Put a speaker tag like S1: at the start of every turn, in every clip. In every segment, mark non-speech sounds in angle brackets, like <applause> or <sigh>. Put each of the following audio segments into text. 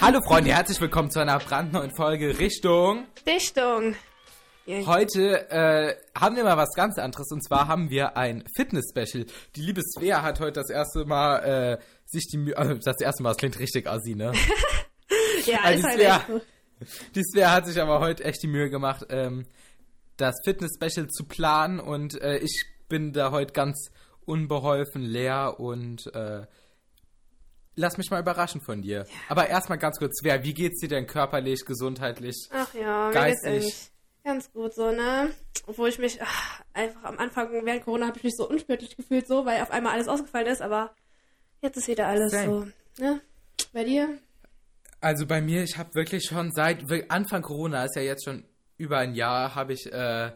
S1: Hallo Freunde, herzlich willkommen zu einer brandneuen Folge Richtung.
S2: Richtung.
S1: Heute äh, haben wir mal was ganz anderes und zwar haben wir ein Fitness-Special. Die liebe Svea hat heute das erste Mal äh, sich die Mühe, äh, das erste Mal, das klingt richtig assi, ne? <laughs>
S2: Ja,
S1: Also
S2: ist
S1: die
S2: halt
S1: Svea,
S2: echt so.
S1: die Svea hat sich aber heute echt die Mühe gemacht, ähm, das Fitness-Special zu planen und äh, ich bin da heute ganz unbeholfen, leer und äh, lass mich mal überraschen von dir. Aber erstmal ganz kurz, Svea, wie geht's dir denn körperlich, gesundheitlich?
S2: Ach ja,
S1: geistig.
S2: ganz gut so, ne? Obwohl ich mich ach, einfach am Anfang während Corona habe ich mich so unsportlich gefühlt, so, weil auf einmal alles ausgefallen ist, aber jetzt ist wieder alles
S1: Same.
S2: so, ne? Bei dir?
S1: Also bei mir, ich habe wirklich schon seit Anfang Corona, ist ja jetzt schon über ein Jahr, habe ich, äh,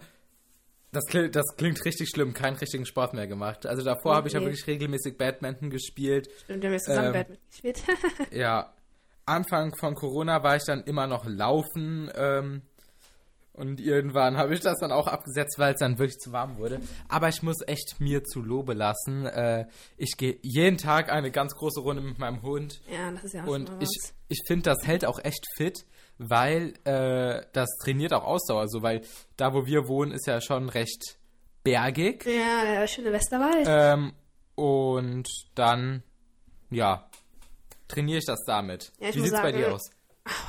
S1: das, klingt, das klingt richtig schlimm, keinen richtigen Sport mehr gemacht. Also davor
S2: Oh
S1: habe ich ja wirklich regelmäßig Badminton gespielt.
S2: Stimmt, wir haben jetzt zusammen
S1: Ähm,
S2: Bad mitgespielt. <laughs>
S1: Ja, Anfang von Corona war ich dann immer noch laufen ähm, und irgendwann habe ich das dann auch abgesetzt, weil es dann wirklich zu warm wurde. Aber ich muss echt mir zu Lobe lassen. Äh, ich gehe jeden Tag eine ganz große Runde mit meinem Hund.
S2: ja, das ist ja auch
S1: Und ich, ich finde, das hält auch echt fit, weil äh, das trainiert auch Ausdauer. So, weil da, wo wir wohnen, ist ja schon recht bergig.
S2: Ja, der schöne Westerwald.
S1: Ähm, und dann, ja, trainiere ich das damit.
S2: Ja, ich
S1: Wie
S2: muss
S1: sieht's bei dir aus?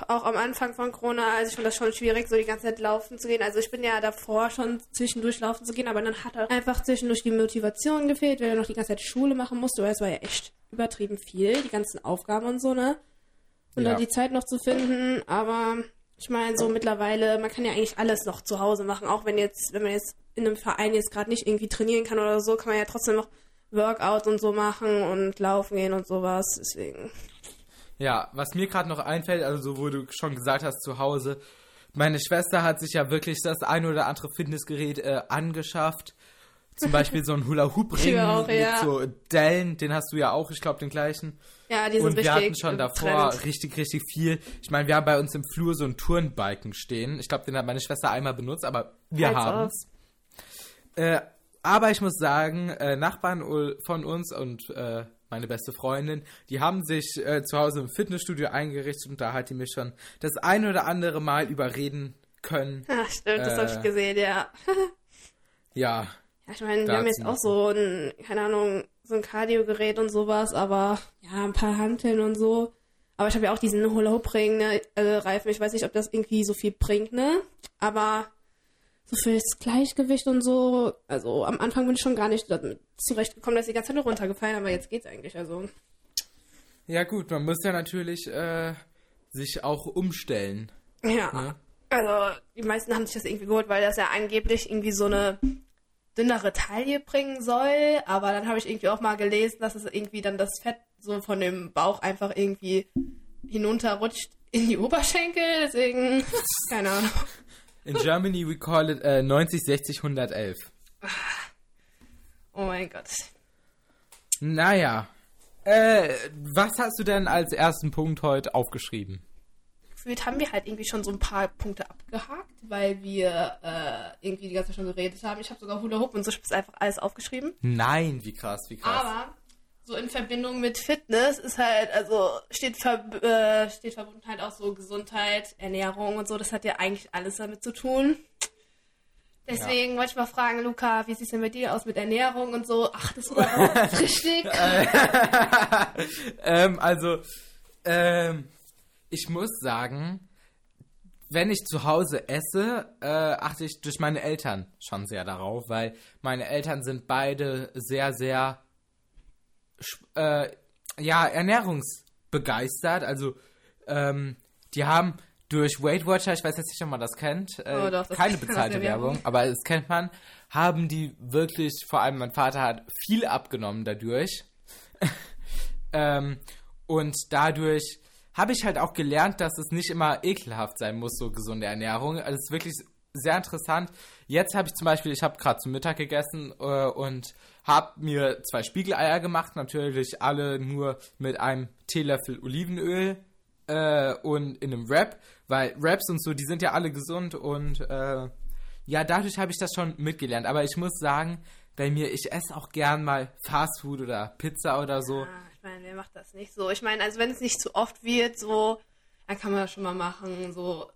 S2: auch am Anfang von Corona, also ich fand das schon schwierig, so die ganze Zeit laufen zu gehen. Also ich bin ja davor schon zwischendurch laufen zu gehen, aber dann hat halt einfach zwischendurch die Motivation gefehlt, weil er noch die ganze Zeit Schule machen musste, weil es war ja echt übertrieben viel, die ganzen Aufgaben und so, ne? Und
S1: Ja.
S2: dann die Zeit noch zu finden, aber ich meine, so mittlerweile, man kann ja eigentlich alles noch zu Hause machen, auch wenn jetzt, wenn man jetzt in einem Verein jetzt gerade nicht irgendwie trainieren kann oder so, kann man ja trotzdem noch Workout und so machen und laufen gehen und sowas, deswegen.
S1: Ja, was mir gerade noch einfällt, also so, wo du schon gesagt hast, zu Hause, meine Schwester hat sich ja wirklich das ein oder andere Fitnessgerät äh, angeschafft. Zum Beispiel so ein Hula-Hoop-Ring
S2: Ja, ja.
S1: so Dellen, den hast du ja auch, ich glaube, den gleichen.
S2: Ja, die sind
S1: Und wir hatten schon davor
S2: Trend.
S1: richtig, richtig viel. Ich meine, wir haben bei uns im Flur so einen Turnbalken stehen. Ich glaube, den hat meine Schwester einmal benutzt, aber wir haben es. Äh, aber ich muss sagen, äh, Nachbarn von uns und äh, meine beste Freundin, die haben sich äh, zu Hause im Fitnessstudio eingerichtet und da hat die mich schon das ein oder andere Mal überreden können.
S2: Ja, stimmt, das habe
S1: Äh,
S2: ich gesehen, ja. <laughs>
S1: Ja,
S2: Ja, ich meine, wir haben jetzt auch so ein, keine Ahnung, so ein Cardio-Gerät und sowas, aber ja, ein paar Hanteln und so. Aber ich habe ja auch diesen Hula-Hoop-Ring, ne, äh, Reifen. Ich weiß nicht, ob das irgendwie so viel bringt, ne? Aber so fürs Gleichgewicht und so, also am Anfang bin ich schon gar nicht zurechtgekommen, dass die ganze Zeit nur runtergefallen, aber jetzt geht's eigentlich, also.
S1: ja gut, man muss ja natürlich äh, sich auch umstellen.
S2: Ja.
S1: Ne?
S2: Also, die meisten haben sich das irgendwie geholt, weil das ja angeblich irgendwie so eine dünnere Taille bringen soll. Aber dann habe ich irgendwie auch mal gelesen, dass es irgendwie dann das Fett so von dem Bauch einfach irgendwie hinunterrutscht in die Oberschenkel. Deswegen, <laughs> keine Ahnung.
S1: In Germany we call it äh, 90, 60, 111.
S2: Oh mein Gott.
S1: Naja. Äh, was hast du denn als ersten Punkt heute aufgeschrieben?
S2: Gefühlt haben wir halt irgendwie schon so ein paar Punkte abgehakt, weil wir äh, irgendwie die ganze Zeit schon geredet haben. Ich habe sogar Hula Hoop und so, das einfach alles aufgeschrieben.
S1: Nein, wie krass, wie krass.
S2: Aber so in Verbindung mit Fitness ist halt, also steht, ver äh, steht verbunden halt auch so Gesundheit, Ernährung und so. Das hat ja eigentlich alles damit zu tun. Deswegen wollte ich mal fragen, Luca, wie sieht es denn bei dir aus mit Ernährung und so? Ach, das war <laughs> richtig. <laughs>
S1: ähm, also, ähm, ich muss sagen, wenn ich zu Hause esse, äh, achte ich durch meine Eltern schon sehr darauf, weil meine Eltern sind beide sehr, sehr, äh, ja, ernährungsbegeistert. Also, ähm, die haben durch Weight Watcher, ich weiß jetzt nicht, ob man das kennt, äh,
S2: Oh, doch, das
S1: keine <laughs> bezahlte.
S2: Werbung,
S1: aber das kennt man, haben die wirklich, vor allem mein Vater hat viel abgenommen dadurch. <laughs> ähm, und dadurch habe ich halt auch gelernt, dass es nicht immer ekelhaft sein muss, so gesunde Ernährung. Also es ist wirklich sehr interessant. Jetzt habe ich zum Beispiel, ich habe gerade zum Mittag gegessen äh, und habe mir zwei Spiegeleier gemacht, natürlich alle nur mit einem Teelöffel Olivenöl äh, und in einem Wrap, weil Wraps und so, die sind ja alle gesund und äh, ja, dadurch habe ich das schon mitgelernt. Aber ich muss sagen, bei mir, ich esse auch gern mal Fastfood oder Pizza oder so.
S2: Ah, meine, wir mir macht das nicht so. Ich meine, also wenn es nicht zu oft wird, so, dann kann man das schon mal machen. So,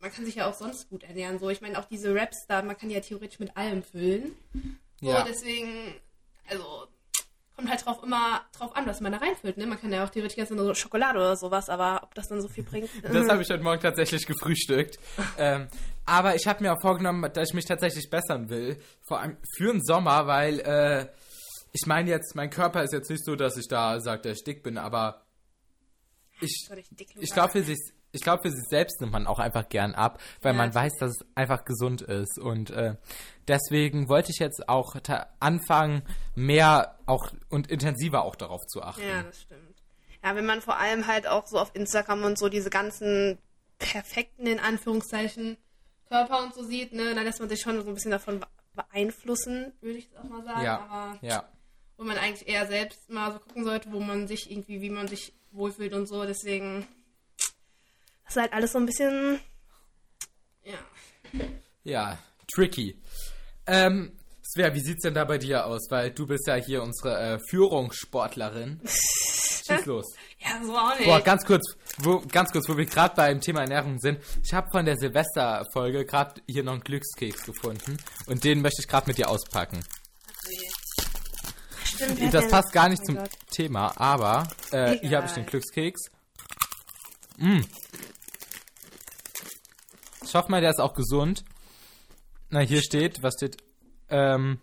S2: man kann sich ja auch sonst gut ernähren. So, ich meine, auch diese Raps da, man kann die ja theoretisch mit allem füllen. So,
S1: Ja.
S2: deswegen, also, kommt halt drauf immer drauf an, was man da reinfüllt. Ne? Man kann ja auch theoretisch essen so Schokolade oder sowas, aber ob das dann so viel bringt. <laughs>
S1: Das habe <laughs> ich heute Morgen tatsächlich gefrühstückt. ähm, aber ich habe mir auch vorgenommen, dass ich mich tatsächlich bessern will. Vor allem für den Sommer, weil äh, ich meine jetzt, mein Körper ist jetzt nicht so, dass ich da sage, dass ich dick bin, aber ich,
S2: ich
S1: glaube, für sich, ich glaube, für sich selbst nimmt man auch einfach gern ab, weil
S2: Ja,
S1: man weiß, dass es einfach gesund ist. Und äh, deswegen wollte ich jetzt auch anfangen, mehr auch und intensiver auch darauf zu achten.
S2: Ja, das stimmt. Ja, wenn man vor allem halt auch so auf Instagram und so diese ganzen perfekten, in Anführungszeichen, Körper und so sieht, ne, dann lässt man sich schon so ein bisschen davon beeinflussen, würde ich jetzt auch mal sagen.
S1: Ja,
S2: Aber
S1: ja.
S2: Wo man eigentlich eher selbst mal so gucken sollte, wo man sich irgendwie, wie man sich wohlfühlt und so. Deswegen, das ist halt alles so ein bisschen, ja.
S1: Ja, tricky. Ähm, Svea, wie sieht's denn da bei dir aus? Weil du bist ja hier unsere äh, Führungssportlerin. <laughs> Schieß los.
S2: Ja, so auch nicht.
S1: Boah, ganz kurz, wo, ganz kurz, wo wir gerade beim Thema Ernährung sind. Ich habe von der Silvesterfolge gerade hier noch einen Glückskeks gefunden und den möchte ich gerade mit dir auspacken.
S2: Stimmt, hat
S1: Das passt gar nicht
S2: Oh
S1: zum
S2: Gott.
S1: Thema, aber äh, hier habe ich den. Glückskeks. Mm. Ich hoffe mal, der ist auch gesund. Na, hier steht, was steht? Ähm,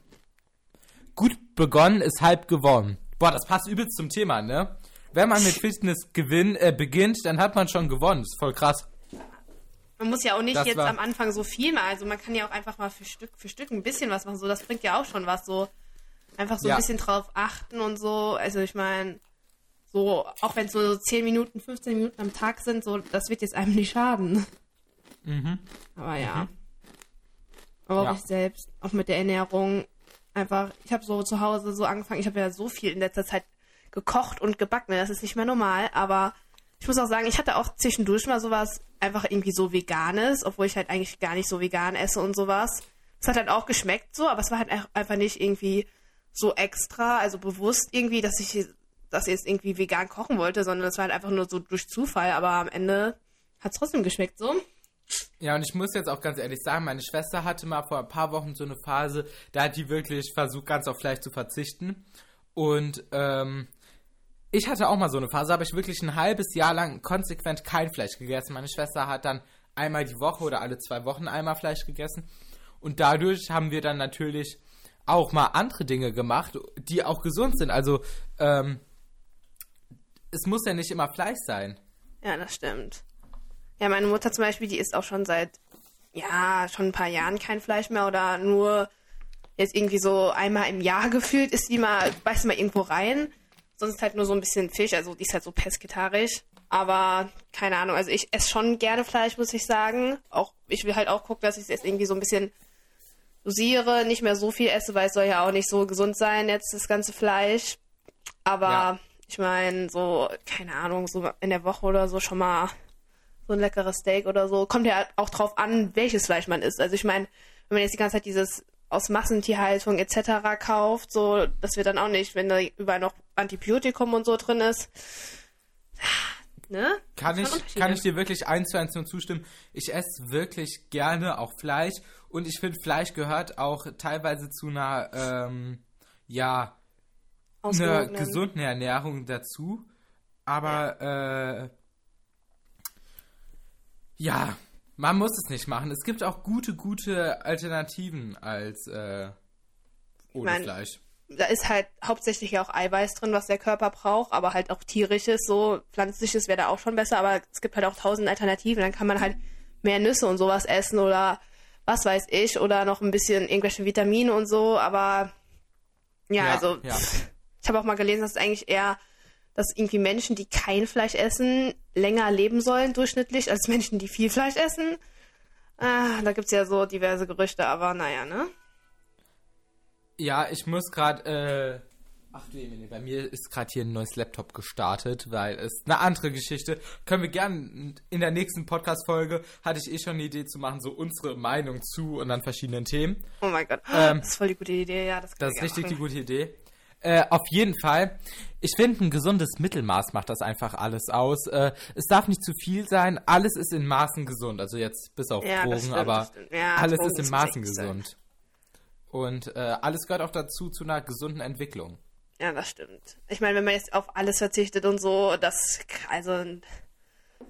S1: gut begonnen ist halb gewonnen. Boah, das passt übelst zum Thema, ne? Wenn man mit Fitness gewinn, äh, beginnt, dann hat man schon gewonnen. Das ist voll krass.
S2: Man muss ja auch nicht
S1: Das
S2: jetzt am Anfang so viel machen. Also man kann ja auch einfach mal für Stück für Stück ein bisschen was machen. So, das bringt ja auch schon was. So einfach so
S1: Ja.
S2: ein bisschen drauf achten und so. Also ich meine, so auch wenn es so 10 Minuten, 15 Minuten am Tag sind, so das wird jetzt einem nicht schaden.
S1: Mhm.
S2: Aber ja. Aber
S1: Ja.
S2: auch ich selbst, auch mit der Ernährung, einfach, ich habe so zu Hause so angefangen, ich habe ja so viel in letzter Zeit gekocht und gebacken, das ist nicht mehr normal, aber ich muss auch sagen, ich hatte auch zwischendurch mal sowas einfach irgendwie so veganes, obwohl ich halt eigentlich gar nicht so vegan esse und sowas. Es hat halt auch geschmeckt so, aber es war halt einfach nicht irgendwie so extra, also bewusst irgendwie, dass ich das jetzt irgendwie vegan kochen wollte, sondern es war halt einfach nur so durch Zufall, aber am Ende hat es trotzdem geschmeckt so.
S1: Ja, und ich muss jetzt auch ganz ehrlich sagen, meine Schwester hatte mal vor ein paar Wochen so eine Phase, da hat die wirklich versucht, ganz auf Fleisch zu verzichten. Und ähm, ich hatte auch mal so eine Phase, habe ich wirklich ein halbes Jahr lang konsequent kein Fleisch gegessen. Meine Schwester hat dann einmal die Woche oder alle zwei Wochen einmal Fleisch gegessen. Und dadurch haben wir dann natürlich auch mal andere Dinge gemacht, die auch gesund sind. Also ähm, es muss ja nicht immer Fleisch sein.
S2: Ja, das stimmt. Ja, meine Mutter zum Beispiel, die isst auch schon seit, ja, schon ein paar Jahren kein Fleisch mehr oder nur jetzt irgendwie so einmal im Jahr <laughs> gefühlt ist die mal, beißt mal irgendwo rein. Sonst halt nur so ein bisschen Fisch, also die ist halt so pesketarisch. Aber keine Ahnung, also ich esse schon gerne Fleisch, muss ich sagen. Auch ich will halt auch gucken, dass ich es jetzt irgendwie so ein bisschen dosiere, nicht mehr so viel esse, weil es soll ja auch nicht so gesund sein, jetzt das ganze Fleisch. Aber
S1: Ja.
S2: ich meine, so, keine Ahnung, so in der Woche oder so schon mal so ein leckeres Steak oder so. Kommt ja auch drauf an, welches Fleisch man isst. Also ich meine, wenn man jetzt die ganze Zeit dieses aus Massentierhaltung etc. kauft, so, das wird dann auch nicht, wenn da überall noch Antibiotikum und so drin ist. Ne?
S1: Kann ich, kann ich dir wirklich eins zu eins nur zustimmen. Ich esse wirklich gerne auch Fleisch und ich finde, Fleisch gehört auch teilweise zu einer, ähm, ja, einer gesunden Ernährung dazu. Aber, äh, ja, man muss es nicht machen. Es gibt auch gute, gute Alternativen als, äh, ohne
S2: mein,
S1: Fleisch.
S2: Da ist halt hauptsächlich ja auch Eiweiß drin, was der Körper braucht, aber halt auch tierisches, so pflanzliches wäre da auch schon besser, aber es gibt halt auch tausend Alternativen. Dann kann man halt mehr Nüsse und sowas essen oder was weiß ich oder noch ein bisschen irgendwelche Vitamine und so, aber ja,
S1: Ja,
S2: also
S1: ja. <laughs>
S2: ich habe auch mal gelesen, dass es eigentlich eher, dass irgendwie Menschen, die kein Fleisch essen, länger leben sollen durchschnittlich als Menschen, die viel Fleisch essen. Ah, da gibt's ja so diverse Gerüchte, aber naja, ne?
S1: Ja, ich muss gerade, äh, ach du Emily, bei mir ist gerade hier ein neues Laptop gestartet, weil es eine andere Geschichte. Können wir gerne in der nächsten Podcast-Folge, hatte ich eh schon eine Idee zu machen, so unsere Meinung zu und dann verschiedenen Themen.
S2: Oh mein Gott,
S1: Ähm,
S2: das ist voll die gute Idee, ja. Das,
S1: Das ist richtig die
S2: machen.
S1: gute Idee. Äh, auf jeden Fall. Ich finde, ein gesundes Mittelmaß macht das einfach alles aus. Äh, es darf nicht zu viel sein. Alles ist in Maßen gesund. Also jetzt bis auf
S2: Ja,
S1: Drogen,
S2: stimmt,
S1: aber alles
S2: Drogen
S1: ist in Maßen gesund. Und äh, alles gehört auch dazu zu einer gesunden Entwicklung.
S2: Ja, das stimmt. Ich meine, wenn man jetzt auf alles verzichtet und so, das, also,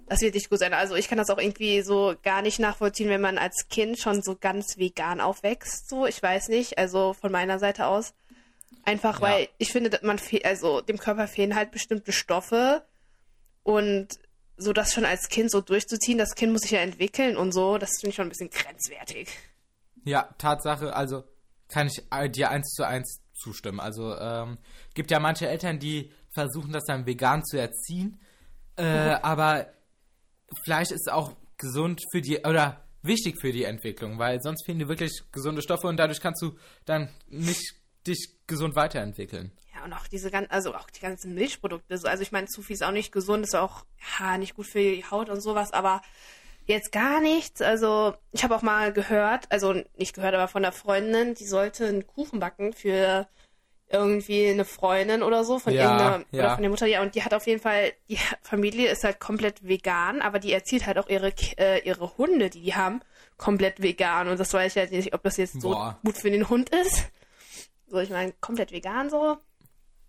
S2: das wird nicht gut sein. Also ich kann das auch irgendwie so gar nicht nachvollziehen, wenn man als Kind schon so ganz vegan aufwächst. So, ich weiß nicht. Also von meiner Seite aus. Einfach,
S1: Ja.
S2: weil ich finde, man also dem Körper fehlen halt bestimmte Stoffe und so das schon als Kind so durchzuziehen, das Kind muss sich ja entwickeln und so, das finde ich schon ein bisschen grenzwertig.
S1: Ja, Tatsache, also kann ich äh, dir eins zu eins zustimmen. Also ähm, gibt ja manche Eltern, die versuchen, das dann vegan zu erziehen, äh, aber Fleisch ist auch gesund für die oder wichtig für die Entwicklung, weil sonst fehlen dir wirklich gesunde Stoffe und dadurch kannst du dann nicht dich gesund weiterentwickeln.
S2: Ja, und auch diese ganzen, also auch die ganzen Milchprodukte. So, Also ich meine, zu viel ist auch nicht gesund, ist auch ja, nicht gut für die Haut und sowas, aber jetzt gar nichts. Also ich habe auch mal gehört, also nicht gehört, aber von der Freundin, die sollte einen Kuchen backen für irgendwie eine Freundin oder so, von
S1: Ja,
S2: irgendeiner,
S1: ja.
S2: oder von der Mutter, ja, und die hat auf jeden Fall, die Familie ist halt komplett vegan, aber die erzieht halt auch ihre, äh, ihre Hunde, die die haben, komplett vegan. Und das weiß ich halt nicht, ob das jetzt so
S1: Boah.
S2: gut für den Hund ist. So, ich meine, komplett vegan so.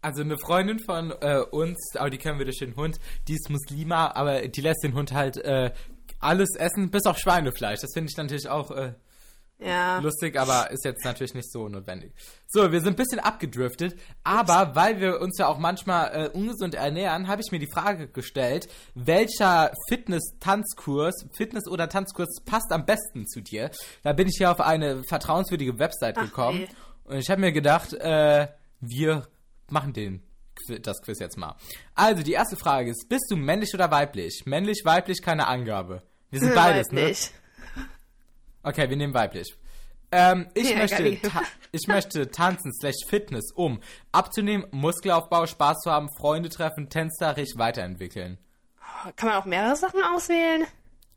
S1: Also eine Freundin von äh, uns, aber die kennen wir durch den Hund, die ist Muslima, aber die lässt den Hund halt äh, alles essen, bis auf Schweinefleisch. Das finde ich natürlich auch äh,
S2: Ja.
S1: lustig, aber ist jetzt natürlich nicht so notwendig. So, wir sind ein bisschen abgedriftet, aber weil wir uns ja auch manchmal äh, ungesund ernähren, habe ich mir die Frage gestellt, welcher Fitness-Tanzkurs, Fitness- oder Tanzkurs passt am besten zu dir? Da bin ich hier auf eine vertrauenswürdige Website
S2: Ach,
S1: gekommen
S2: nee.
S1: und ich habe mir gedacht, äh, wir machen den das Quiz jetzt mal. Also, die erste Frage ist, bist du männlich oder weiblich? Männlich, weiblich, keine Angabe. Wir sind beides, ne?
S2: Weiblich.
S1: Okay, wir nehmen weiblich. Ähm, ich,
S2: Ja,
S1: möchte ich möchte tanzen slash Fitness, um abzunehmen, Muskelaufbau, Spaß zu haben, Freunde treffen, tänzerisch weiterentwickeln.
S2: Kann man auch mehrere Sachen auswählen?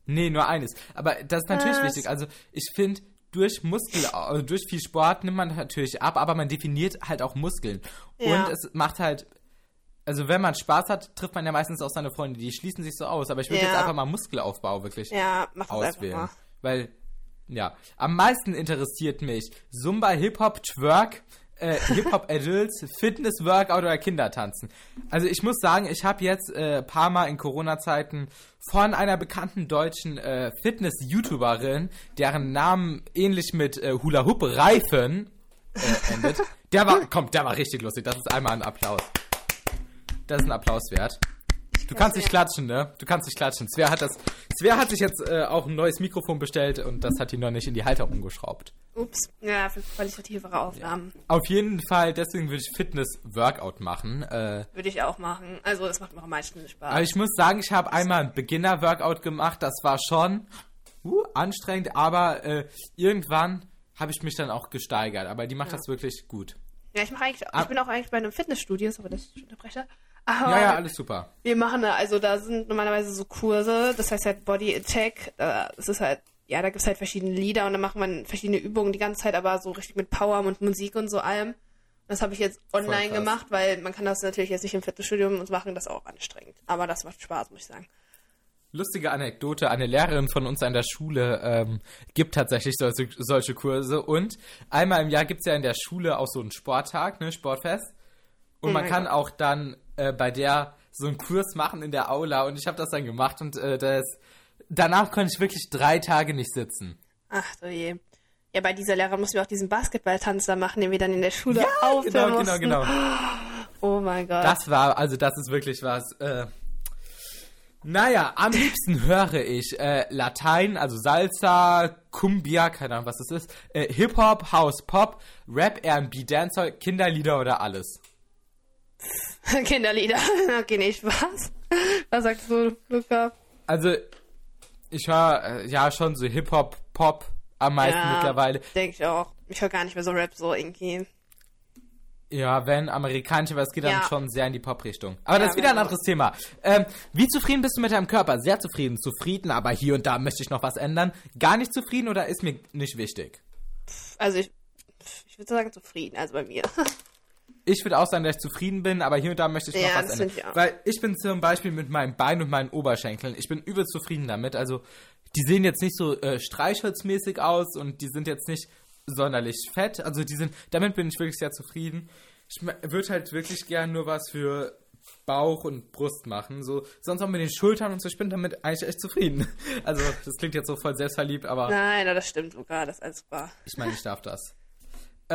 S1: Nee, nur eines. Aber das ist natürlich
S2: Was?
S1: wichtig. Also ich finde, durch Muskel, äh, durch viel Sport nimmt man natürlich ab, aber man definiert halt auch Muskeln.
S2: Ja.
S1: Und es macht halt, also wenn man Spaß hat, trifft man ja meistens auch seine Freunde, die schließen sich so aus. Aber ich würde
S2: Ja.
S1: jetzt einfach mal Muskelaufbau wirklich
S2: Ja, mach
S1: auswählen. Weil, ja, am meisten interessiert mich Zumba, Hip-Hop, Twerk, äh, Hip-Hop <laughs> Adults, Fitness, Workout oder Kindertanzen. Also ich muss sagen, ich habe jetzt äh, paar Mal in Corona-Zeiten von einer bekannten deutschen äh, Fitness-YouTuberin, deren Namen ähnlich mit äh, Hula Hoop Reifen äh, endet. <laughs> Der war, komm, der war richtig lustig. Das ist einmal ein Applaus. Das ist ein Applaus wert. Du kannst nicht klatschen, ne? Du kannst nicht klatschen. Svea hat das. Svea hat sich jetzt äh, auch ein neues Mikrofon bestellt und das hat die noch nicht in die Halter umgeschraubt.
S2: mal. Ups. Ja, für qualitativere Aufnahmen
S1: Auf jeden Fall, deswegen würde ich Fitness-Workout machen. Äh,
S2: würde ich auch machen. Also, das macht mir auch am meisten Spaß.
S1: aber ich muss sagen, ich habe einmal ein Beginner-Workout gemacht. Das war schon uh, anstrengend, aber äh, irgendwann habe ich mich dann auch gesteigert. Aber die macht das wirklich gut.
S2: ja, ich mache eigentlich,
S1: Ah.
S2: ich bin auch eigentlich bei einem Fitnessstudio, aber das ist Unterbrecher. Aber
S1: Ja, ja, alles super.
S2: wir machen da, also da sind normalerweise so Kurse, das heißt halt Body Attack, das ist halt, ja, da gibt's halt verschiedene Lieder und dann macht man verschiedene Übungen die ganze Zeit, aber so richtig mit Power und Musik und so allem. Das habe ich jetzt online gemacht, weil man kann das natürlich jetzt nicht im Fitnessstudio und machen, das ist auch anstrengend. Aber das macht Spaß, muss ich sagen.
S1: Lustige Anekdote, eine Lehrerin von uns an der Schule ähm, gibt tatsächlich solche, solche Kurse und einmal im Jahr gibt's ja in der Schule auch so einen Sporttag, ne, Sportfest. Und
S2: Oh
S1: man kann
S2: Gott.
S1: auch dann äh, bei der so einen Kurs machen in der Aula und ich habe das dann gemacht und äh, das, danach konnte ich wirklich drei Tage nicht sitzen.
S2: Ach so je. Ja, bei dieser Lehrerin mussten wir auch diesen Basketballtanz da machen, den wir dann in der Schule
S1: Ja, genau, genau,
S2: mussten.
S1: genau. <gasps>
S2: Oh mein Gott.
S1: Das war, also das ist wirklich was. Äh, naja, am liebsten höre ich äh, Latein, also Salsa, Cumbia, keine Ahnung, was das ist, äh, Hip-Hop, House, Pop, Rap, R&B, Dancehall, Kinderlieder oder alles. <laughs>
S2: Kinderlieder. <laughs> Okay, nee, Spaß. Was sagst du, Luca?
S1: Also, ich höre äh, ja schon so Hip-Hop, Pop am meisten
S2: Ja.
S1: mittlerweile.
S2: Denke ich auch. Ich höre gar nicht mehr so Rap so irgendwie.
S1: Ja, wenn amerikanische, aber es geht dann
S2: Ja.
S1: schon sehr in die Pop-Richtung. Aber das
S2: Ja,
S1: ist wieder ein
S2: genau.
S1: anderes Thema. Ähm, wie zufrieden bist du mit deinem Körper? Sehr zufrieden. Zufrieden, aber hier und da möchte ich noch was ändern. Gar nicht zufrieden oder ist mir nicht wichtig?
S2: Also ich, ich würde sagen zufrieden, also bei mir. <laughs>
S1: ich würde auch sagen, dass ich zufrieden bin, aber hier und da möchte ich noch
S2: Ja,
S1: was
S2: das
S1: ändern.
S2: ich auch.
S1: Weil ich bin zum Beispiel mit meinen Beinen und meinen Oberschenkeln, ich bin übel zufrieden damit. Also die sehen jetzt nicht so äh, streichholzmäßig aus und die sind jetzt nicht sonderlich fett. Also die sind, damit bin ich wirklich sehr zufrieden. Ich würde halt wirklich gern nur was für Bauch und Brust machen. So, sonst auch mit den Schultern und so, ich bin damit eigentlich echt zufrieden. <laughs> Also, das klingt jetzt so voll selbstverliebt, aber
S2: Nein, das stimmt sogar, das ist alles wahr.
S1: ich meine, ich darf das.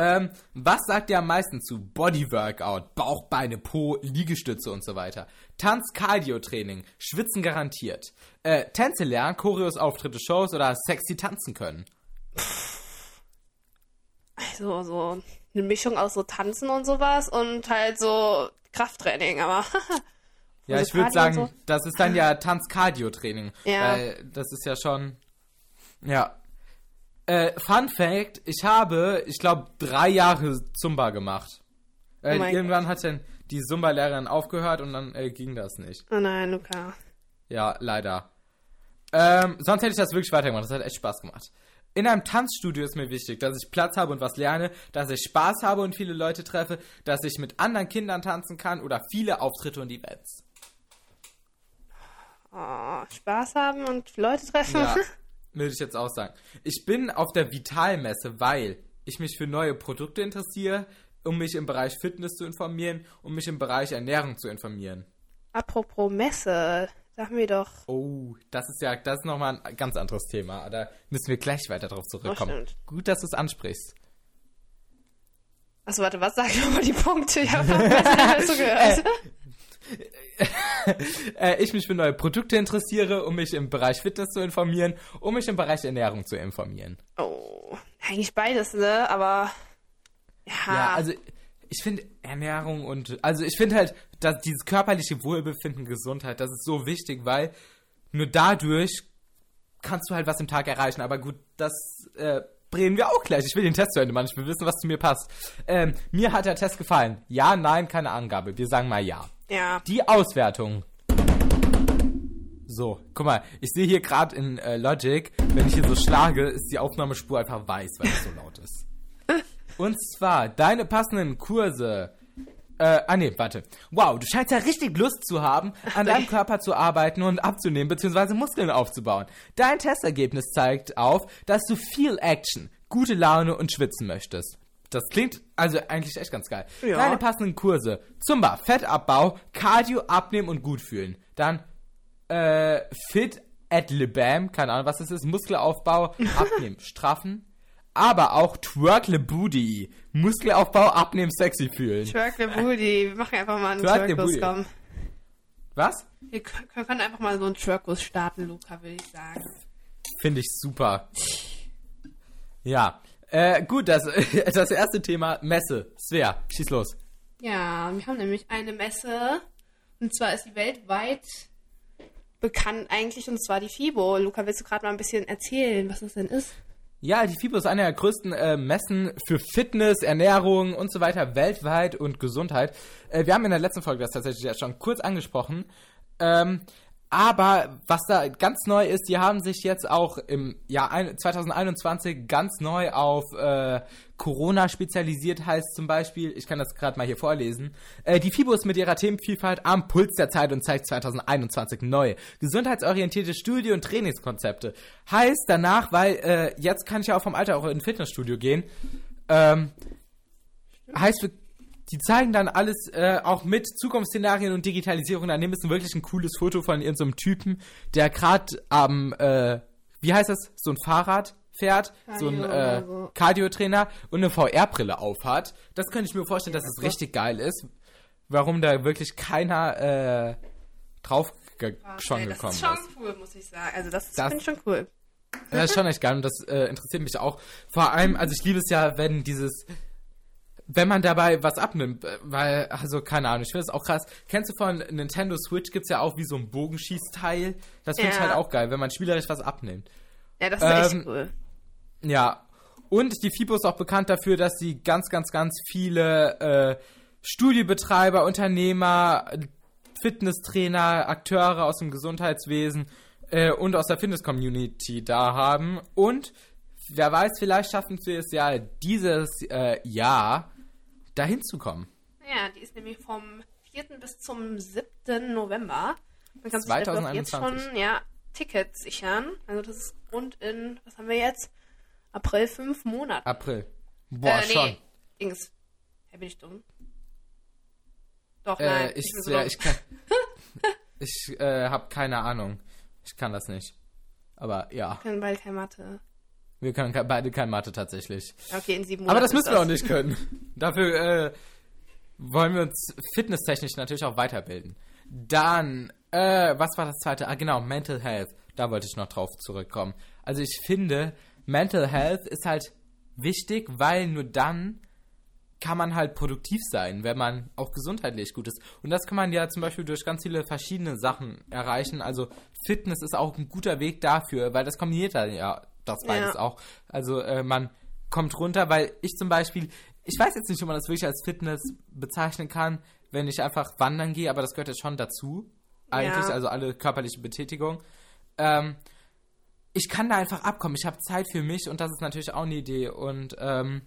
S1: Ähm, was sagt ihr am meisten zu Bodyworkout, Bauch, Beine, Po, Liegestütze und so weiter? Tanz, Cardio-Training, Schwitzen garantiert. Äh, Tänze lernen, Choreos, Auftritte, Shows oder sexy tanzen können.
S2: Also so eine Mischung aus so Tanzen und sowas und halt so Krafttraining, aber <laughs>
S1: Ja, ich würde sagen,
S2: so.
S1: das ist dann ja Tanz-Cardio-Training.
S2: Ja.
S1: Weil das ist ja schon. Ja. Äh, Fun Fact: Ich habe, ich glaube, drei Jahre Zumba gemacht. Äh,
S2: Oh
S1: irgendwann hat dann die Zumba-Lehrerin aufgehört und dann äh, ging das nicht.
S2: oh nein, Luca.
S1: Ja, leider. Ähm, sonst hätte ich das wirklich weitergemacht. Das hat echt Spaß gemacht. In einem Tanzstudio ist mir wichtig, dass ich Platz habe und was lerne, dass ich Spaß habe und viele Leute treffe, dass ich mit anderen Kindern tanzen kann oder viele Auftritte und Events.
S2: Oh, Spaß haben und Leute treffen.
S1: Ja, <laughs> würde ich jetzt auch sagen. Ich bin auf der Vitalmesse, weil ich mich für neue Produkte interessiere, um mich im Bereich Fitness zu informieren, um mich im Bereich Ernährung zu informieren.
S2: Apropos Messe, sag mir doch.
S1: Oh, das ist ja, das ist nochmal ein ganz anderes Thema. Da müssen wir gleich weiter drauf zurückkommen.
S2: stimmt.
S1: Gut, dass du es ansprichst.
S2: Achso, warte, was sag ich <laughs> nochmal die Punkte? Ich habe <laughs> nicht so gehört. <laughs>
S1: äh, ich mich für neue Produkte interessiere, um mich im Bereich Fitness zu informieren, um mich im Bereich Ernährung zu informieren.
S2: Oh, eigentlich beides, ne? Aber ja,
S1: Ja, also ich finde Ernährung und also ich finde halt, dass dieses körperliche Wohlbefinden, Gesundheit, das ist so wichtig, weil nur dadurch kannst du halt was im Tag erreichen. Aber gut, das äh, reden wir auch gleich. Ich will den Test zu Ende machen. Ich will wissen, was zu mir passt. Ähm, mir hat der Test gefallen. Ja, nein, keine Angabe. Wir sagen mal ja.
S2: Ja.
S1: Die Auswertung. So, guck mal, ich sehe hier gerade in äh, Logic, wenn ich hier so schlage, ist die Aufnahmespur einfach weiß, weil es so laut ist. <laughs> Und zwar, deine passenden Kurse. Äh, ah nee, warte. Wow, du scheinst ja richtig Lust zu haben, an deinem Körper zu arbeiten und abzunehmen, beziehungsweise Muskeln aufzubauen. Dein Testergebnis zeigt auf, dass du viel Action, gute Laune und schwitzen möchtest. Das klingt also eigentlich echt ganz geil.
S2: Ja.
S1: Deine passenden Kurse. Zumba, Fettabbau, Cardio, Abnehmen und gut fühlen. Dann äh, Fit at Le Bam, keine Ahnung, was das ist, Muskelaufbau, <laughs> Abnehmen, Straffen. Aber auch Twerk Le Booty, Muskelaufbau, Abnehmen, sexy fühlen.
S2: Twerk the Booty. Wir machen einfach mal einen
S1: Twerk the
S2: Twerkus,
S1: Booty.
S2: komm.
S1: Was?
S2: Wir können einfach mal so einen Twerkus starten, Luca, will ich sagen.
S1: Finde ich super. Ja. Äh, gut, das, <laughs> das erste Thema, Messe. Svea, schieß los.
S2: Ja, wir haben nämlich eine Messe. Und zwar ist die weltweit bekannt eigentlich, und zwar die FIBO. Luca, willst du gerade mal ein bisschen erzählen, was das denn ist?
S1: Ja, die FIBO ist eine der größten äh, Messen für Fitness, Ernährung und so weiter weltweit und Gesundheit. Äh, wir haben in der letzten Folge das tatsächlich ja schon kurz angesprochen. Ähm, aber was da ganz neu ist, die haben sich jetzt auch im Jahr ein- 2021 ganz neu auf äh, Corona spezialisiert, heißt zum Beispiel, ich kann das gerade mal hier vorlesen, äh, die FIBO ist mit ihrer Themenvielfalt am Puls der Zeit und zeigt 2021 neue, gesundheitsorientierte Studie- und Trainingskonzepte. Heißt danach, weil äh, jetzt kann ich ja auch vom Alter auch in ein Fitnessstudio gehen, ähm, heißt, wir, die zeigen dann alles äh, auch mit Zukunftsszenarien und Digitalisierung. Daneben ist ein wirklich ein cooles Foto von irgendeinem Typen, der gerade am, äh, wie heißt das, so ein Fahrrad fährt, so ein
S2: Cardio
S1: äh,
S2: so.
S1: Cardio-Trainer und eine VR-Brille aufhat. Das könnte ich mir vorstellen, dass es richtig geil ist. Warum da wirklich keiner äh, drauf ge schon
S2: Ey,
S1: gekommen
S2: Das ist schon cool, muss ich sagen. Also das,
S1: Das-
S2: finde ich schon cool.
S1: das ist schon echt geil und das äh, interessiert mich auch. Vor allem, also ich liebe es ja, wenn dieses, wenn man dabei was abnimmt, äh, weil, also keine Ahnung, ich finde es auch krass. Kennst du von Nintendo Switch gibt's ja auch wie so ein Bogenschießteil? Das finde ich
S2: Ja.
S1: halt auch geil, wenn man spielerisch was abnimmt.
S2: Ja, das ist
S1: Ähm,
S2: echt cool.
S1: Ja. Und die FIBO ist auch bekannt dafür, dass sie ganz, ganz, ganz viele äh, Studiebetreiber, Unternehmer, Fitnesstrainer, Akteure aus dem Gesundheitswesen äh, und aus der Fitness-Community da haben. Und wer weiß, vielleicht schaffen sie es ja dieses äh, Jahr, dahin zu kommen.
S2: Ja, die ist nämlich vom 4. bis zum 7. November. Man kann sich einfach
S1: 2021.
S2: jetzt schon ja, Tickets sichern. Also das ist rund in, was haben wir jetzt? April, fünf Monate.
S1: April. Boah,
S2: äh, nee,
S1: schon.
S2: Dings. Hä, bin ich dumm? Doch,
S1: Äh,
S2: nein.
S1: ich,
S2: bin so
S1: ja,
S2: dumm.
S1: ich kann. <laughs> ich äh, habe keine Ahnung. Ich kann das nicht. Aber ja,
S2: Wir können beide kein Mathe.
S1: Wir können beide kein Mathe tatsächlich.
S2: Okay, in sieben Monaten.
S1: Aber das müssen wir auch nicht können. <laughs> Dafür äh, wollen wir uns fitnesstechnisch natürlich auch weiterbilden. Dann, äh, was war das zweite? Ah, genau, Mental Health. Da wollte ich noch drauf zurückkommen. Also ich finde, Mental Health ist halt wichtig, weil nur dann kann man halt produktiv sein, wenn man auch gesundheitlich gut ist. Und das kann man ja zum Beispiel durch ganz viele verschiedene Sachen erreichen. Also Fitness ist auch ein guter Weg dafür, weil das kombiniert dann ja das beides
S2: Ja.
S1: auch. Also äh, man kommt runter, weil ich zum Beispiel, ich weiß jetzt nicht, ob man das wirklich als Fitness bezeichnen kann, wenn ich einfach wandern gehe, aber das gehört jetzt schon dazu. Eigentlich,
S2: Ja.
S1: also alle körperliche Betätigung. Ähm, ich kann da einfach abkommen. Ich habe Zeit für mich und das ist natürlich auch eine Idee. Und ähm,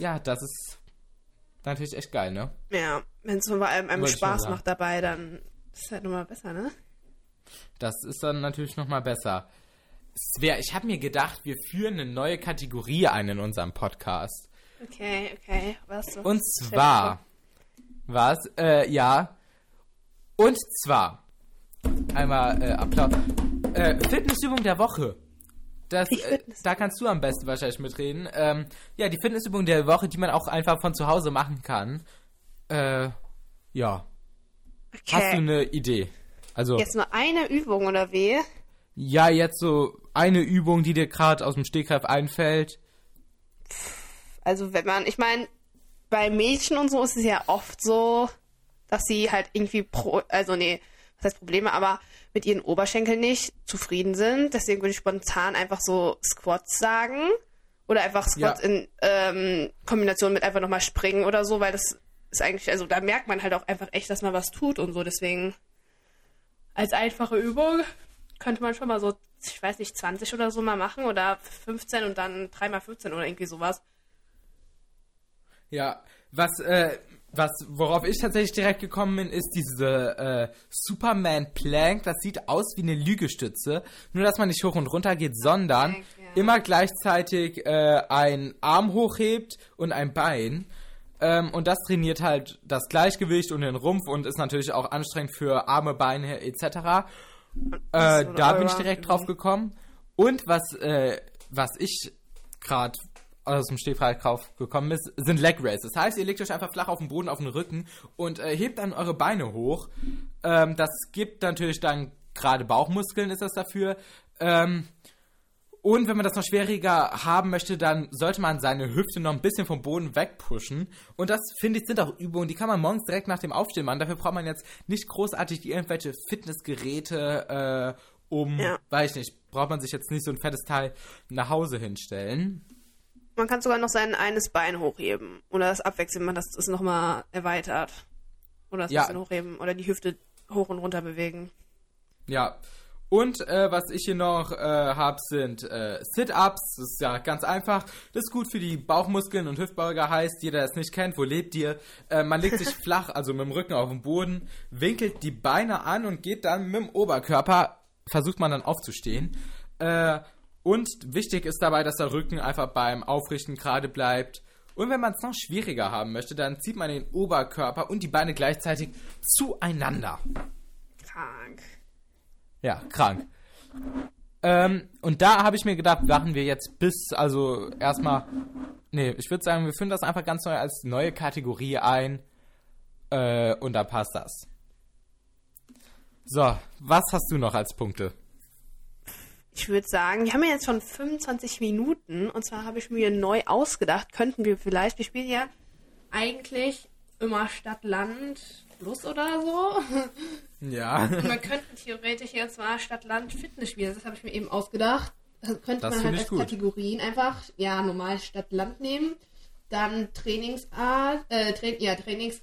S1: ja, das ist natürlich echt geil, ne?
S2: Ja, wenn es vor allem einem Spaß macht dabei, dann ist es halt nochmal besser, ne?
S1: Das ist dann natürlich nochmal besser. Svea, ich habe mir gedacht, wir führen eine neue Kategorie ein in unserem Podcast.
S2: Okay, okay. Was? was
S1: Und zwar, was? Äh, ja. Und zwar, einmal äh, Applaus. Äh, Fitnessübung der Woche. Das, äh, da kannst du am besten wahrscheinlich mitreden. Ähm, ja, die Fitnessübung der Woche, die man auch einfach von zu Hause machen kann. Äh, ja.
S2: Okay.
S1: Hast du eine Idee? Also,
S2: Jetzt nur eine Übung oder wie?
S1: ja, jetzt so eine Übung, die dir gerade aus dem Stegreif einfällt.
S2: Also wenn man, ich meine, bei Mädchen und so ist es ja oft so, dass sie halt irgendwie pro, also nee, was heißt Probleme, aber mit ihren Oberschenkeln nicht zufrieden sind. Deswegen würde ich spontan einfach so Squats sagen. Oder einfach Squats
S1: Ja.
S2: in ähm, Kombination mit einfach nochmal springen oder so, weil das ist eigentlich, also da merkt man halt auch einfach echt, dass man was tut und so. Deswegen als einfache Übung könnte man schon mal so, ich weiß nicht, 20 oder so mal machen oder 15 und dann 3x15 oder irgendwie sowas.
S1: Ja, was, äh, was, worauf ich tatsächlich direkt gekommen bin, ist diese äh, Superman Plank. Das sieht aus wie eine Lügestütze. Nur, dass man nicht hoch und runter geht, sondern
S2: Plank, ja.
S1: immer gleichzeitig äh, einen Arm hochhebt und ein Bein. Ähm, und das trainiert halt das Gleichgewicht und den Rumpf und ist natürlich auch anstrengend für Arme, Beine etc. Äh, da bin ich direkt
S2: Übung.
S1: drauf gekommen. Und was, äh, was ich gerade aus dem Stehfrei drauf gekommen ist, sind Leg Raises. Das heißt, ihr legt euch einfach flach auf den Boden, auf den Rücken und äh, hebt dann eure Beine hoch. Ähm, das gibt natürlich dann gerade Bauchmuskeln, ist das dafür. Ähm, und wenn man das noch schwieriger haben möchte, dann sollte man seine Hüfte noch ein bisschen vom Boden wegpushen. Und das, finde ich, sind auch Übungen, die kann man morgens direkt nach dem Aufstehen machen. Dafür braucht man jetzt nicht großartig irgendwelche Fitnessgeräte, äh, um,
S2: Ja.
S1: weiß ich nicht, braucht man sich jetzt nicht so ein fettes Teil nach Hause hinstellen.
S2: Man kann sogar noch sein eines Bein hochheben. Oder das abwechseln, man das ist nochmal erweitert. Oder das
S1: Ja.
S2: bisschen hochheben. Oder die Hüfte hoch und runter bewegen.
S1: Ja. Und äh, was ich hier noch äh, habe, sind äh, Sit-Ups. Das ist ja ganz einfach. Das ist gut für die Bauchmuskeln und Hüftbeuger. Heißt, jeder, der es nicht kennt, wo lebt ihr? Äh, man legt sich <laughs> flach, also mit dem Rücken auf den Boden, winkelt die Beine an und geht dann mit dem Oberkörper, versucht man dann aufzustehen. Äh, und wichtig ist dabei, dass der Rücken einfach beim Aufrichten gerade bleibt. Und wenn man es noch schwieriger haben möchte, dann zieht man den Oberkörper und die Beine gleichzeitig zueinander.
S2: Krank.
S1: Ja, krank. Ähm, und da habe ich mir gedacht, machen wir jetzt bis, also erstmal, nee, ich würde sagen, wir führen das einfach ganz neu als neue Kategorie ein äh, und da passt das. So, was hast du noch als Punkte?
S2: Ich würde sagen, wir haben ja jetzt schon 25 Minuten. Und zwar habe ich mir neu ausgedacht, könnten wir vielleicht, wir spielen ja eigentlich immer Stadt-Land plus oder so.
S1: Ja.
S2: Und wir könnten theoretisch jetzt mal Stadt-Land Fitness spielen. Das habe ich mir eben ausgedacht. Das könnte
S1: Das
S2: man halt
S1: ich
S2: als
S1: gut.
S2: Kategorien einfach, ja, normal Stadt-Land nehmen. Dann Trainingsart, äh, Tra ja, Trainingsart,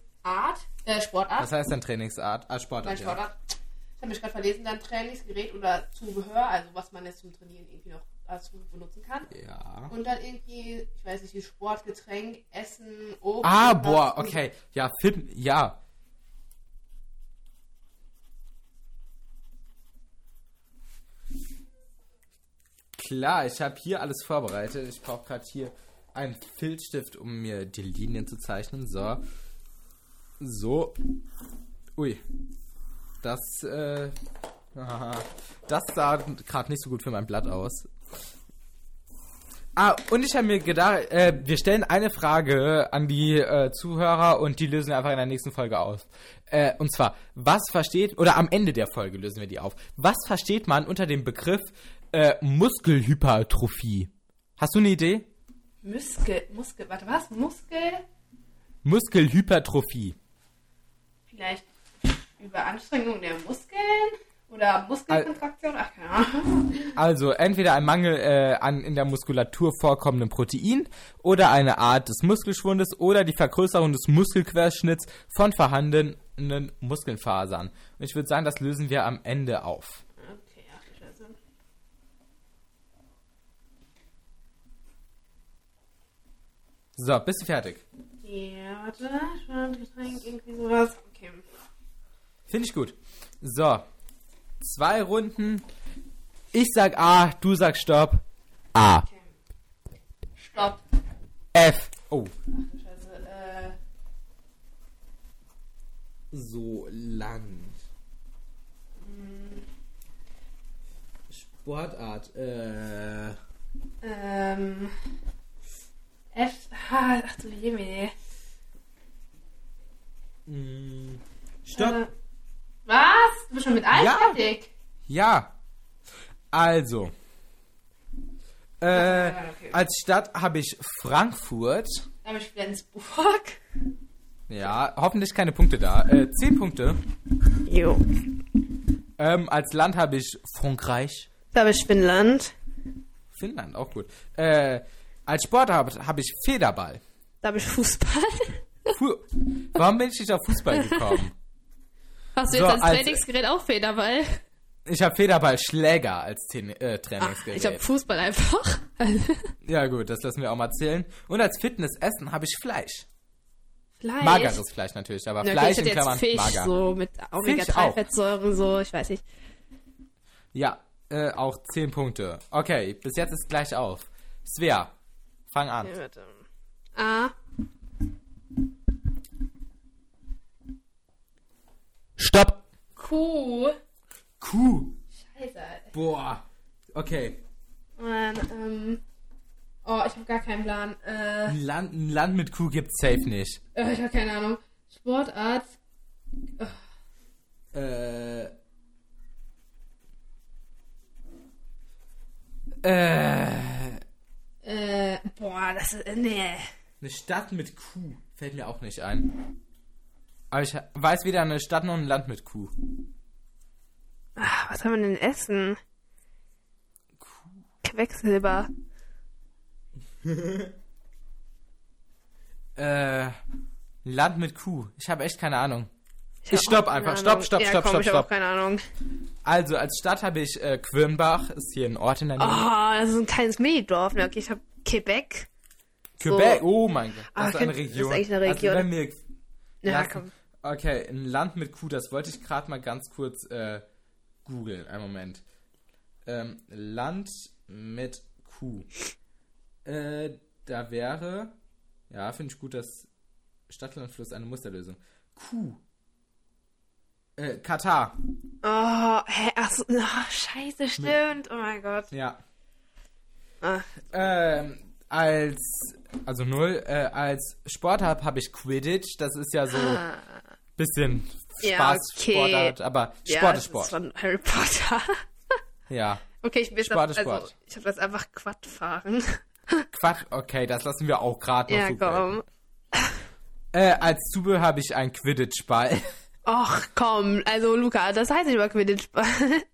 S2: äh, Sportart.
S1: Was heißt denn Trainingsart? Ah,
S2: Nein,
S1: Sportart, ja.
S2: Sportart. habe mich gerade verlesen, dann Trainingsgerät oder Zubehör, also was man jetzt zum Trainieren irgendwie noch dazu benutzen kann.
S1: Ja.
S2: Und dann irgendwie, ich weiß nicht, wie Sportgetränk, Essen, Obst.
S1: Ah, boah, okay. Ja, Fit, ja. Klar, ich habe hier alles vorbereitet. Ich brauche gerade hier einen Filzstift, um mir die Linien zu zeichnen. So. So. Ui. Das, äh. haha. Das sah gerade nicht so gut für mein Blatt aus. Ah, und ich habe mir gedacht, äh, wir stellen eine Frage an die äh, Zuhörer und die lösen wir einfach in der nächsten Folge auf. Äh, und zwar, was versteht, oder am Ende der Folge lösen wir die auf. Was versteht man unter dem Begriff äh, Muskelhypertrophie? Hast du eine Idee?
S2: Muskel, Muskel, warte, was? Muskel?
S1: Muskelhypertrophie.
S2: Vielleicht Überanstrengung der Muskeln? Oder Muskelkontraktion? Ach, keine Ahnung.
S1: Also entweder ein Mangel äh, an in der Muskulatur vorkommenden Protein oder eine Art des Muskelschwundes oder die Vergrößerung des Muskelquerschnitts von vorhandenen Muskelfasern. Und ich würde sagen, das lösen wir am Ende auf.
S2: Okay, ach du Scheiße.
S1: So, bist du fertig?
S2: Ja, warte. Sportgetränk, irgendwie sowas. Okay.
S1: Finde ich gut. So, zwei Runden. Ich sag A, du sagst Stopp. A.
S2: okay. Stopp.
S1: F. Oh.
S2: Ach du Scheiße. Äh,
S1: So lang. Sportart. Äh.
S2: ähm. F. Ha, ach du Jemine.
S1: mh, Stopp.
S2: Äh, was? Du bist schon mit allen
S1: Ja.
S2: fertig?
S1: Ja. Also. Äh,
S2: Ja, okay.
S1: als Stadt habe ich Frankfurt.
S2: Da habe ich Flensburg.
S1: Ja, hoffentlich keine Punkte da. Äh, zehn Punkte.
S2: Jo.
S1: Ähm, als Land habe ich Frankreich.
S2: Da habe ich Finnland.
S1: Finnland, auch gut. Äh, als Sport habe hab ich Federball.
S2: Da habe ich Fußball. <laughs>
S1: Fu Warum bin ich nicht auf Fußball gekommen?
S2: Hast du
S1: So,
S2: jetzt als
S1: als-
S2: Trainingsgerät auch Federball?
S1: Ich habe Federballschläger als Ten äh, Trainingsgerät.
S2: ich habe Fußball einfach. <laughs>
S1: ja gut, das lassen wir auch mal zählen. Und als Fitnessessen habe ich Fleisch.
S2: Fleisch.
S1: Mageres Fleisch natürlich, aber
S2: okay,
S1: Fleisch
S2: ich
S1: in Klammern
S2: jetzt Fisch,
S1: mager.
S2: so mit
S1: Fisch auch.
S2: Omega-3-Fettsäuren, so, ich weiß nicht.
S1: Ja, äh, auch 10 Punkte. Okay, bis jetzt ist gleich auf. Svea, fang an.
S2: Ja, warte. A.
S1: Stopp!
S2: Q.
S1: Kuh.
S2: Scheiße.
S1: Boah. Okay.
S2: Mann, ähm. Oh, ich habe gar keinen Plan. Äh,
S1: Ein Land, ein Land mit Kuh gibt's safe nicht.
S2: äh, ich habe keine Ahnung. Sportart.
S1: Äh. Äh.
S2: Äh, boah, das ist. äh, Nee.
S1: Eine Stadt mit Kuh fällt mir auch nicht ein. Aber ich weiß weder eine Stadt noch ein Land mit Kuh.
S2: Ah, was haben wir denn essen? Quecksilber. <laughs>
S1: Äh. Land mit Kuh. Ich habe echt keine Ahnung.
S2: Ich,
S1: Ich stopp einfach. Stopp, stopp,
S2: ja,
S1: stopp,
S2: komm,
S1: stopp,
S2: ich
S1: stopp.
S2: keine Ahnung.
S1: Also als Stadt habe ich äh, Quirnbach, ist hier ein Ort in der Nähe.
S2: Oh, das ist ein kleines Minidorf. Ne? Okay, ich habe Quebec.
S1: Quebec,
S2: so.
S1: oh mein Gott.
S2: Ah,
S1: Das ist eine
S2: das ist
S1: Region.
S2: echt eine Region.
S1: Also wir
S2: Ja, komm.
S1: Okay, ein Land mit Kuh, das wollte ich gerade mal ganz kurz äh, googeln. Einen Moment. Ähm, Land mit Kuh. Äh, da wäre, ja, finde ich gut, dass Stadtlandfluss eine Musterlösung. Kuh. Äh, Katar.
S2: Oh, hä, ach so, oh, scheiße, stimmt. Oh mein Gott.
S1: Ja.
S2: Ah,
S1: Ähm, als, also null, äh, als Sportart habe ich Quidditch. Das ist ja so bisschen
S2: Ja,
S1: Spaß,
S2: okay.
S1: Sportart, aber
S2: ja,
S1: Sport
S2: das
S1: ist Sport.
S2: ist von Harry Potter. <laughs>
S1: Ja.
S2: okay, ich bin
S1: Sport
S2: auf,
S1: ist Sport.
S2: also, ich habe das einfach Quad fahren. <laughs>
S1: Quatsch, okay, das lassen wir auch gerade noch
S2: ja, komm.
S1: Äh, als Zubehör habe ich einen Quidditch-Ball.
S2: Och, komm. Also, Luca, das heißt nicht mal Quidditch.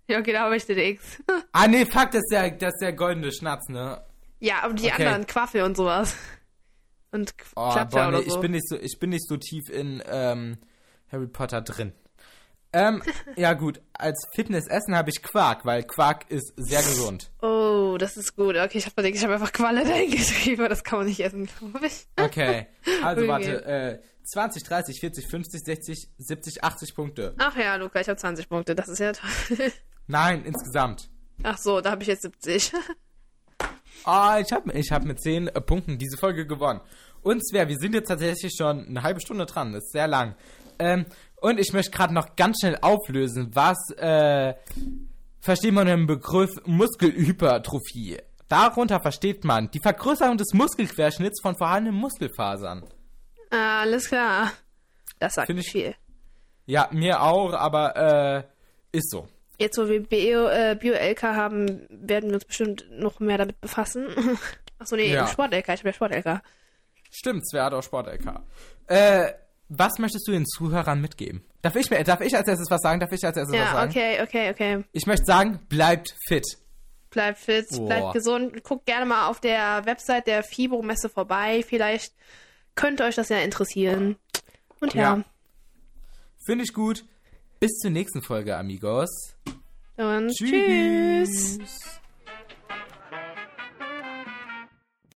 S2: ja, okay, da habe ich nix. <laughs>
S1: ah, nee, fuck, das ist der, das ist der goldene Schnatz, ne?
S2: ja, aber die
S1: Okay.
S2: anderen, Quaffel und sowas. Und
S1: Oh,
S2: Klappter
S1: boah, nee,
S2: oder so.
S1: ich bin nicht so, ich bin nicht so tief in ähm, Harry Potter drin. Ähm, ja gut, als Fitnessessen habe ich Quark, weil Quark ist sehr gesund.
S2: Oh, das ist gut. Okay, ich habe ich hab einfach Qualle <laughs> dahingeschrieben, das kann man nicht essen, glaube ich.
S1: Okay, also <laughs>
S2: Okay.
S1: warte, äh, 20, 30, 40, 50, 60, 70, 80 Punkte.
S2: Ach ja, Luca, ich habe 20 Punkte, das ist ja toll. <laughs>
S1: Nein, insgesamt.
S2: Ach so, da habe ich jetzt 70. <laughs>
S1: Ah, ich habe ich hab mit 10 äh, Punkten diese Folge gewonnen. Und Sver, wir sind jetzt tatsächlich schon eine halbe Stunde dran, das ist sehr lang. Ähm, und ich möchte gerade noch ganz schnell auflösen, was äh, versteht man im Begriff Muskelhypertrophie? Darunter versteht man die Vergrößerung des Muskelquerschnitts von vorhandenen Muskelfasern.
S2: Alles klar. Das sagt
S1: Find ich-
S2: viel.
S1: Ja, mir auch, aber äh, ist so.
S2: Jetzt, wo wir Bio, äh, Bio-LK haben, werden wir uns bestimmt noch mehr damit befassen. <laughs> Achso, nee,
S1: Ja.
S2: Sport-LK, ich habe ja Sport-LK.
S1: Stimmt, Sver hat auch Sport-LK. Äh, was möchtest du den Zuhörern mitgeben? Darf ich, mir, darf ich als erstes was sagen? Darf ich als erstes was
S2: Ja,
S1: sagen?
S2: okay, okay, okay.
S1: Ich möchte sagen, bleibt fit.
S2: Bleibt fit,
S1: Boah.
S2: bleibt gesund. Guckt gerne mal auf der Website der FIBO-Messe vorbei. Vielleicht könnte euch das ja interessieren. Und ja,
S1: Ja. Finde ich gut. Bis zur nächsten Folge, Amigos.
S2: und tschüss.